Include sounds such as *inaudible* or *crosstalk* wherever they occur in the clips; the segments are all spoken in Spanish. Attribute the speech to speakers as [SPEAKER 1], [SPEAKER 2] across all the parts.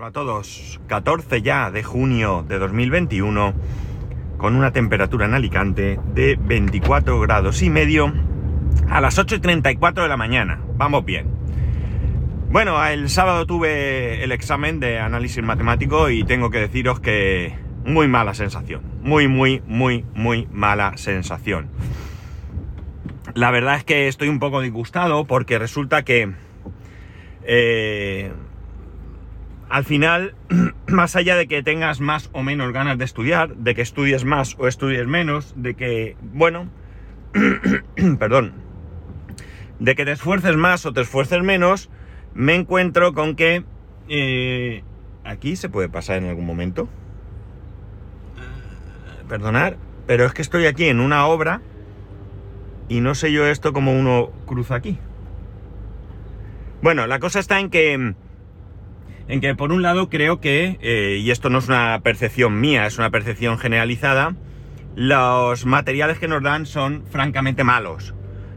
[SPEAKER 1] Hola a todos, 14 ya de junio de 2021, con una temperatura en Alicante de 24 grados y medio a las 8 y 34 de la mañana. Vamos bien. Bueno, el sábado tuve el examen de análisis matemático y tengo que deciros que muy mala sensación. Muy, muy, muy, muy mala sensación. La verdad es que estoy un poco disgustado porque resulta que eh, al final, *clears throat* más allá de que tengas más o menos ganas de estudiar, de que estudies más o estudies menos, de que, bueno, *clears throat* perdón, de que te esfuerces más o te esfuerces menos, me encuentro con que eh, aquí se puede pasar en algún momento. Perdonar, pero es que estoy aquí en una obra y no sé yo esto como uno cruza aquí. Bueno, la cosa está en que, en que por un lado creo que, eh, y esto no es una percepción mía, es una percepción generalizada, los materiales que nos dan son francamente malos.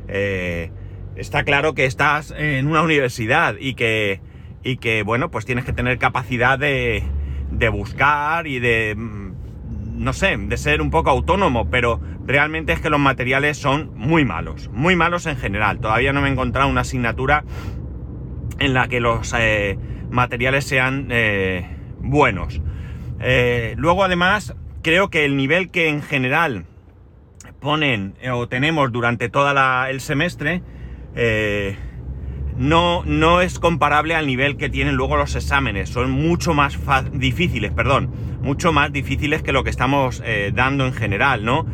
[SPEAKER 1] Eh, está claro que estás en una universidad y que, y que bueno, pues tienes que tener capacidad de, de buscar y de, mm, no sé, de ser un poco autónomo, pero realmente es que los materiales son muy malos, muy malos en general. Todavía no me he encontrado una asignatura en la que los eh, materiales sean eh, buenos. Eh, luego además creo que el nivel que en general ponen o tenemos durante todo el semestre no, no es comparable al nivel que tienen luego los exámenes. Son mucho más difíciles, perdón, mucho más difíciles que lo que estamos dando en general, ¿no?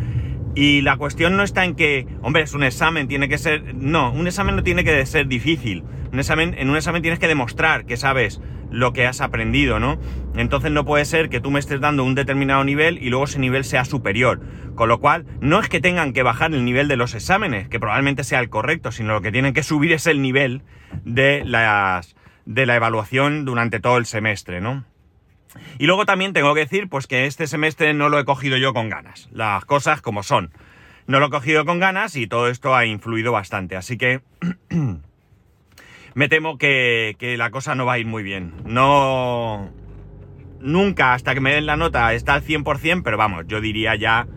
[SPEAKER 1] Y la cuestión no está en que, hombre, es un examen, tiene que ser... No, un examen no tiene que ser difícil. Un examen, en un examen tienes que demostrar que sabes lo que has aprendido, ¿no? Entonces no puede ser que tú me estés dando un determinado nivel y luego ese nivel sea superior. Con lo cual, no es que tengan que bajar el nivel de los exámenes, que probablemente sea el correcto, sino lo que tienen que subir es el nivel de, las, de la evaluación durante todo el semestre, ¿no? Y luego también tengo que decir, pues que este semestre no lo he cogido yo con ganas. Las cosas como son. No lo he cogido con ganas y todo esto ha influido bastante. Así que *clears throat* me temo que, la cosa no va a ir muy bien. No... Nunca hasta que me den la nota está al 100%, pero vamos, yo diría ya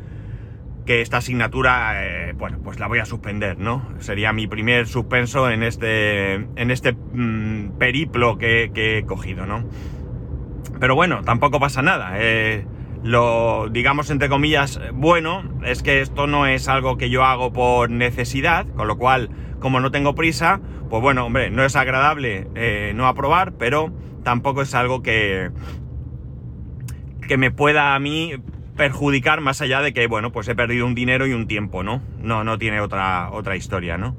[SPEAKER 1] que esta asignatura, eh, bueno, pues la voy a suspender, ¿no? Sería mi primer suspenso en este, en este mm, periplo que, que he cogido, ¿no? Pero bueno, tampoco pasa nada. Eh, lo, digamos, entre comillas, bueno, es que esto no es algo que yo hago por necesidad, con lo cual, como no tengo prisa, pues bueno, hombre, no es agradable eh, no aprobar, pero tampoco es algo que, que me pueda a mí perjudicar más allá de que, bueno, pues he perdido un dinero y un tiempo, ¿no? No, no tiene otra, otra historia, ¿no?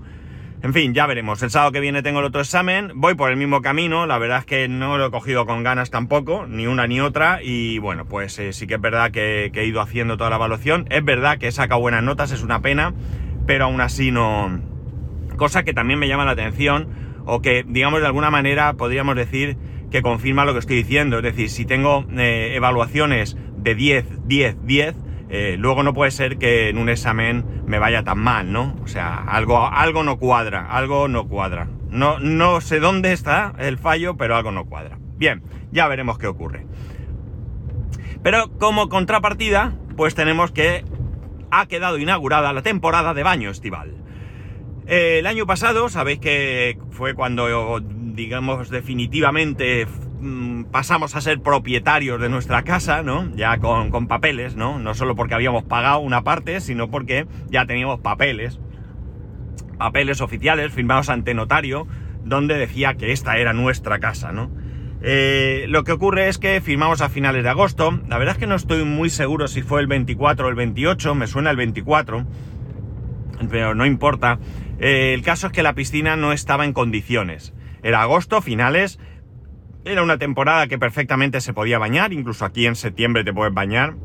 [SPEAKER 1] En fin, ya veremos. El sábado que viene tengo el otro examen. Voy por el mismo camino. La verdad es que no lo he cogido con ganas tampoco, ni una ni otra. Y bueno, pues eh, sí que es verdad que, he ido haciendo toda la evaluación. Es verdad que he sacado buenas notas, es una pena, pero aún así no. Cosa que también me llama la atención, o que, digamos, de alguna manera podríamos decir que confirma lo que estoy diciendo. Es decir, si tengo eh, evaluaciones de 10, 10, 10, eh, luego no puede ser que en un examen me vaya tan mal, ¿no? O sea, algo, algo no cuadra, algo no cuadra. No, no sé dónde está el fallo, pero algo no cuadra. Bien, ya veremos qué ocurre. Pero como contrapartida, pues tenemos que ha quedado inaugurada la temporada de baño estival. Eh, el año pasado, sabéis que fue cuando, digamos, definitivamente Mm, pasamos a ser propietarios de nuestra casa, ¿no? Ya con, papeles, ¿no? No solo porque habíamos pagado una parte, sino porque ya teníamos papeles. Papeles oficiales firmados ante notario, donde decía que esta era nuestra casa, ¿no? Eh, lo que ocurre es que firmamos a finales de agosto. La verdad es que no estoy muy seguro si fue el 24 o el 28, me suena el 24, pero no importa. Eh, el caso es que la piscina no estaba en condiciones. Era agosto, finales, era una temporada que perfectamente se podía bañar, incluso aquí en septiembre te puedes bañar.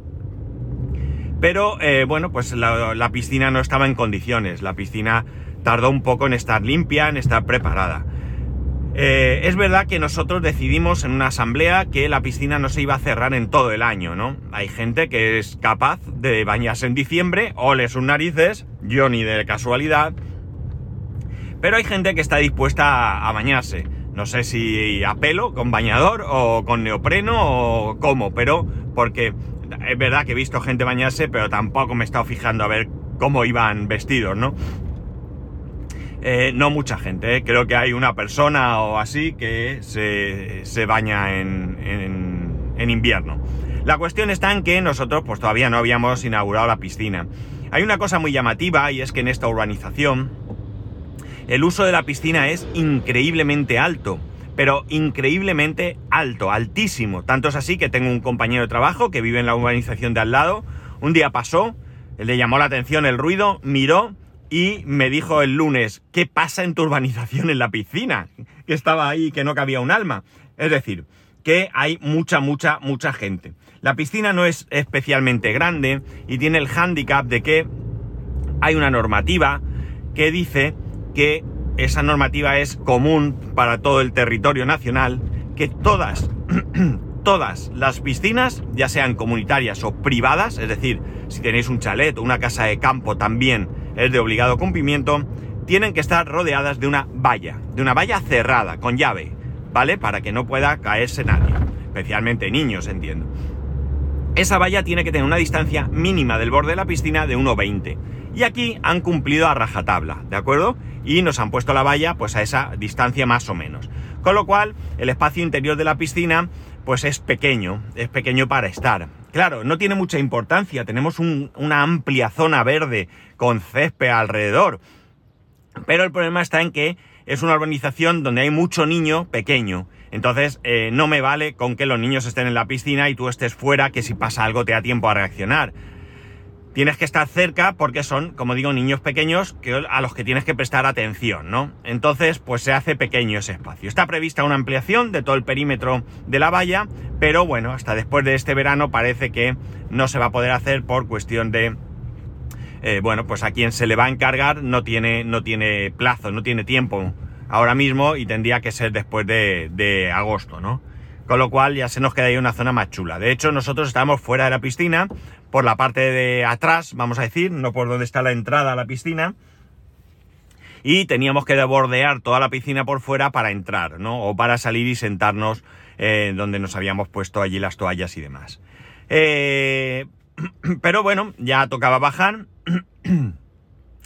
[SPEAKER 1] Pero eh, bueno, pues la, piscina no estaba en condiciones. La piscina tardó un poco en estar limpia, en estar preparada. Eh, es verdad que nosotros decidimos en una asamblea que la piscina no se iba a cerrar en todo el año, ¿no? Hay gente que es capaz de bañarse en diciembre, ole sus narices, yo ni de casualidad. Pero hay gente que está dispuesta a bañarse. No sé si a pelo, con bañador o con neopreno o cómo, pero porque es verdad que he visto gente bañarse, pero tampoco me he estado fijando a ver cómo iban vestidos, ¿no? Eh, no mucha gente, ¿eh? creo que hay una persona o así que se, baña en, en, invierno. La cuestión está en que nosotros pues todavía no habíamos inaugurado la piscina. Hay una cosa muy llamativa y es que en esta urbanización el uso de la piscina es increíblemente alto, pero increíblemente alto, altísimo. Tanto es así que tengo un compañero de trabajo que vive en la urbanización de al lado. Un día pasó, le llamó la atención el ruido, miró y me dijo el lunes, ¿qué pasa en tu urbanización en la piscina? Que estaba ahí, que no cabía un alma. Es decir, que hay mucha, mucha, mucha gente. La piscina no es especialmente grande y tiene el hándicap de que hay una normativa que dice que esa normativa es común para todo el territorio nacional, que todas, *clears throat* todas las piscinas, ya sean comunitarias o privadas, es decir, si tenéis un chalet o una casa de campo también es de obligado cumplimiento, tienen que estar rodeadas de una valla, de una valla cerrada, con llave, ¿vale? Para que no pueda caerse nadie, especialmente niños, entiendo. Esa valla tiene que tener una distancia mínima del borde de la piscina de 1,20. Y aquí han cumplido a rajatabla, ¿de acuerdo? Y nos han puesto la valla pues a esa distancia más o menos. Con lo cual, el espacio interior de la piscina pues es pequeño, es pequeño para estar. Claro, no tiene mucha importancia, tenemos una amplia zona verde con césped alrededor. Pero el problema está en que es una urbanización donde hay mucho niño pequeño. Entonces, eh, no me vale con que los niños estén en la piscina y tú estés fuera, que si pasa algo te da tiempo a reaccionar. Tienes que estar cerca porque son, como digo, niños pequeños que, a los que tienes que prestar atención, ¿no? Entonces, pues se hace pequeño ese espacio. Está prevista una ampliación de todo el perímetro de la valla, pero bueno, hasta después de este verano parece que no se va a poder hacer por cuestión de eh, bueno, pues a quien se le va a encargar no tiene, no tiene plazo, no tiene tiempo ahora mismo y tendría que ser después de, de agosto, ¿no? Con lo cual ya se nos queda ahí una zona más chula. De hecho, nosotros estamos fuera de la piscina, por la parte de atrás, vamos a decir, no por donde está la entrada a la piscina. Y teníamos que bordear toda la piscina por fuera para entrar, ¿no? O para salir y sentarnos eh, donde nos habíamos puesto allí las toallas y demás. Eh, *clears throat* pero bueno, ya tocaba bajar. *clears throat*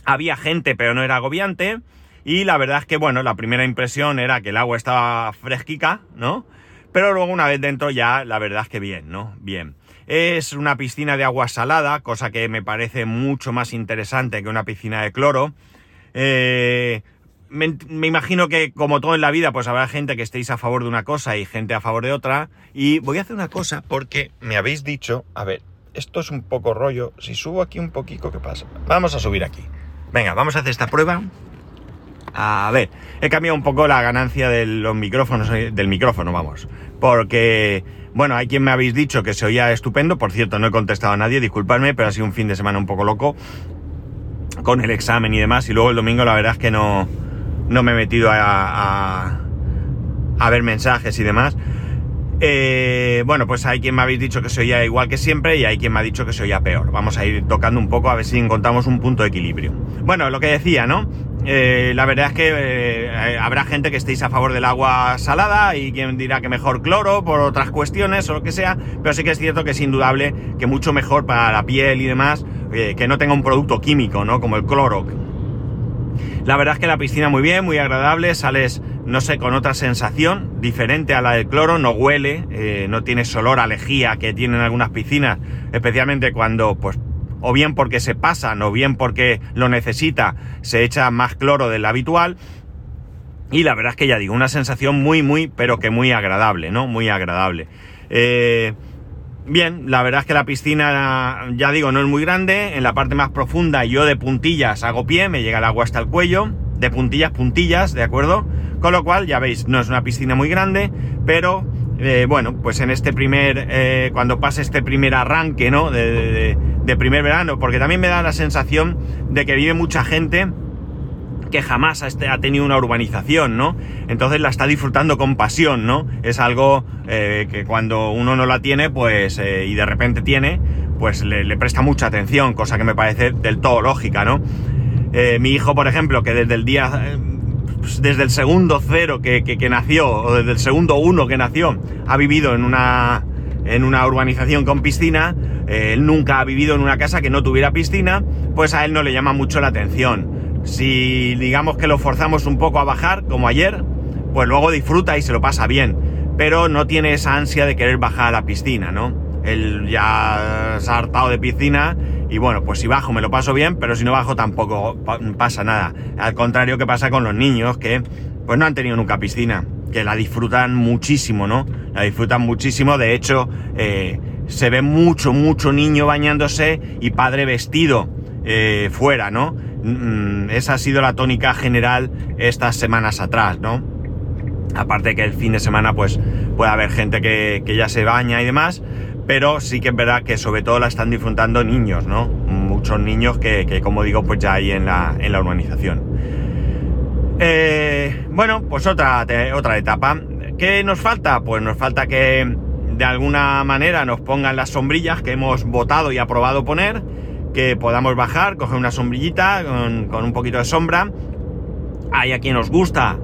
[SPEAKER 1] Había gente, pero no era agobiante. Y la verdad es que, bueno, la primera impresión era que el agua estaba fresquica, ¿no? Pero luego una vez dentro ya, la verdad es que bien, ¿no? Bien. Es una piscina de agua salada, cosa que me parece mucho más interesante que una piscina de cloro. Eh, me, imagino que como todo en la vida, pues habrá gente que estéis a favor de una cosa y gente a favor de otra. Y voy a hacer una cosa porque me habéis dicho, a ver, esto es un poco rollo. Si subo aquí un poquito, ¿qué pasa? Vamos a subir aquí. Venga, vamos a hacer esta prueba. A ver, he cambiado un poco la ganancia de los micrófonos, eh, del micrófono, vamos. Porque, bueno, hay quien me habéis dicho que se oía estupendo. Por cierto, no he contestado a nadie, disculpadme, pero ha sido un fin de semana un poco loco. Con el examen y demás. Y luego el domingo la verdad es que no, no me he metido a, a, ver mensajes y demás. Eh, bueno, pues hay quien me habéis dicho que se oía igual que siempre y hay quien me ha dicho que se oía peor. Vamos a ir tocando un poco a ver si encontramos un punto de equilibrio. Bueno, lo que decía, ¿no? Eh, la verdad es que eh, habrá gente que estéis a favor del agua salada y quien dirá que mejor cloro por otras cuestiones o lo que sea, pero sí que es cierto que es indudable que mucho mejor para la piel y demás que no tenga un producto químico, ¿no? Como el cloro. La verdad es que la piscina muy bien, muy agradable, sales no sé, con otra sensación diferente a la del cloro, no huele, eh, no tiene ese olor a que tienen algunas piscinas, especialmente cuando, pues, o bien porque se pasan, o bien porque lo necesita, se echa más cloro del habitual. Y la verdad es que ya digo, una sensación muy, muy, pero que muy agradable, ¿no? Muy agradable. Eh, bien, la verdad es que la piscina, ya digo, no es muy grande. En la parte más profunda, yo de puntillas hago pie, me llega el agua hasta el cuello. De puntillas, puntillas, ¿de acuerdo? Con lo cual, ya veis, no es una piscina muy grande, pero eh, bueno, pues en este primer, eh, cuando pase este primer arranque, ¿no? De, primer verano, porque también me da la sensación de que vive mucha gente que jamás ha, tenido una urbanización, ¿no? Entonces la está disfrutando con pasión, ¿no? Es algo eh, que cuando uno no la tiene, pues, y de repente tiene, pues le, presta mucha atención, cosa que me parece del todo lógica, ¿no? mi hijo, por ejemplo, que desde el día pues, desde el segundo cero que, nació, o desde el segundo uno que nació, ha vivido en una, en una urbanización con piscina, eh, él nunca ha vivido en una casa que no tuviera piscina, pues a él no le llama mucho la atención. Si digamos que lo forzamos un poco a bajar, como ayer, pues luego disfruta y se lo pasa bien, pero no tiene esa ansia de querer bajar a la piscina, ¿no? Él ya se ha hartado de piscina y bueno, pues si bajo me lo paso bien, pero si no bajo tampoco pasa nada. Al contrario que pasa con los niños que pues no han tenido nunca piscina, que la disfrutan muchísimo, ¿no? La disfrutan muchísimo, de hecho eh, se ve mucho, mucho niño bañándose y padre vestido eh, fuera, ¿no? Mm, esa ha sido la tónica general estas semanas atrás, ¿no? Aparte que el fin de semana pues puede haber gente que, ya se baña y demás, pero sí que es verdad que sobre todo la están disfrutando niños, ¿no? Muchos niños que, como digo, pues ya hay en la, en la urbanización. Eh, bueno, pues otra, otra etapa. ¿Qué nos falta? Pues nos falta que de alguna manera nos pongan las sombrillas que hemos votado y aprobado poner, que podamos bajar, coger una sombrillita con, con un poquito de sombra. Hay a quien nos gusta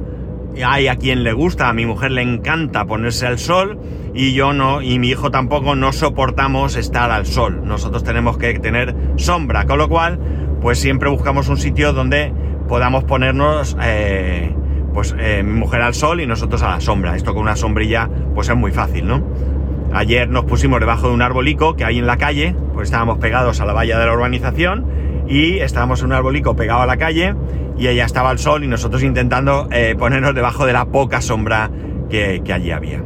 [SPEAKER 1] hay a quien le gusta, a mi mujer le encanta ponerse al sol y yo no, y mi hijo tampoco no soportamos estar al sol. Nosotros tenemos que tener sombra, con lo cual, pues siempre buscamos un sitio donde podamos ponernos, eh, pues eh, mi mujer al sol y nosotros a la sombra. Esto con una sombrilla, pues es muy fácil, ¿no? Ayer nos pusimos debajo de un arbolico que hay en la calle, pues estábamos pegados a la valla de la urbanización y estábamos en un arbolico pegado a la calle y allá estaba el sol y nosotros intentando eh, ponernos debajo de la poca sombra que, allí había.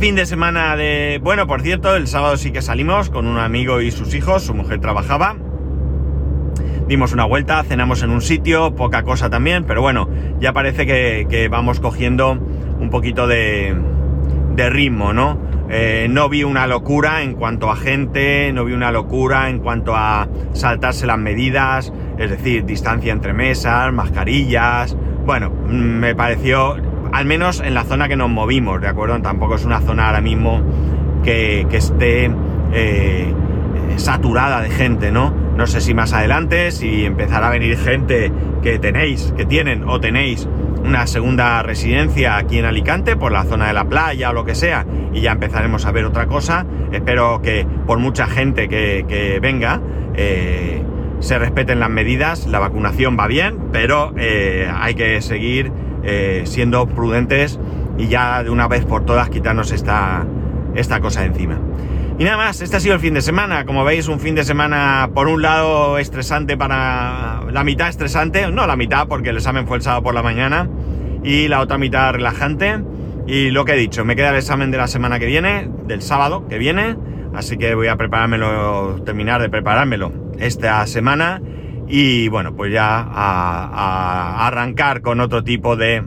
[SPEAKER 1] Fin de semana de... Bueno, por cierto, el sábado sí que salimos con un amigo y sus hijos, su mujer trabajaba. Dimos una vuelta, cenamos en un sitio, poca cosa también, pero bueno, ya parece que, vamos cogiendo un poquito de, ritmo, ¿no? Eh, no vi una locura en cuanto a gente, no vi una locura en cuanto a saltarse las medidas, es decir, distancia entre mesas, mascarillas. Bueno, me pareció, al menos en la zona que nos movimos, ¿de acuerdo? Tampoco es una zona ahora mismo que, esté eh, saturada de gente, ¿no? No sé si más adelante, si empezará a venir gente que tenéis, que tienen o tenéis una segunda residencia aquí en Alicante, por la zona de la playa o lo que sea, y ya empezaremos a ver otra cosa. Espero que por mucha gente que, venga, eh, se respeten las medidas, la vacunación va bien, pero eh, hay que seguir eh, siendo prudentes y ya de una vez por todas quitarnos esta, esta cosa encima. Y nada más, este ha sido el fin de semana. Como veis, un fin de semana por un lado estresante para la mitad estresante, no la mitad porque el examen fue el sábado por la mañana y la otra mitad relajante. Y lo que he dicho, me queda el examen de la semana que viene, del sábado que viene, así que voy a preparármelo, terminar de preparármelo esta semana y bueno, pues ya a, arrancar con otro tipo de,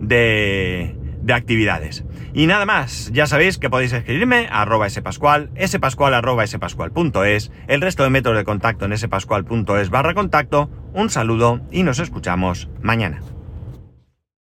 [SPEAKER 1] de, de actividades. Y nada más, ya sabéis que podéis escribirme a arroba spascual, spascual arroba spascual.es, el resto de métodos de contacto en spascual.es barra contacto, un saludo y nos escuchamos mañana.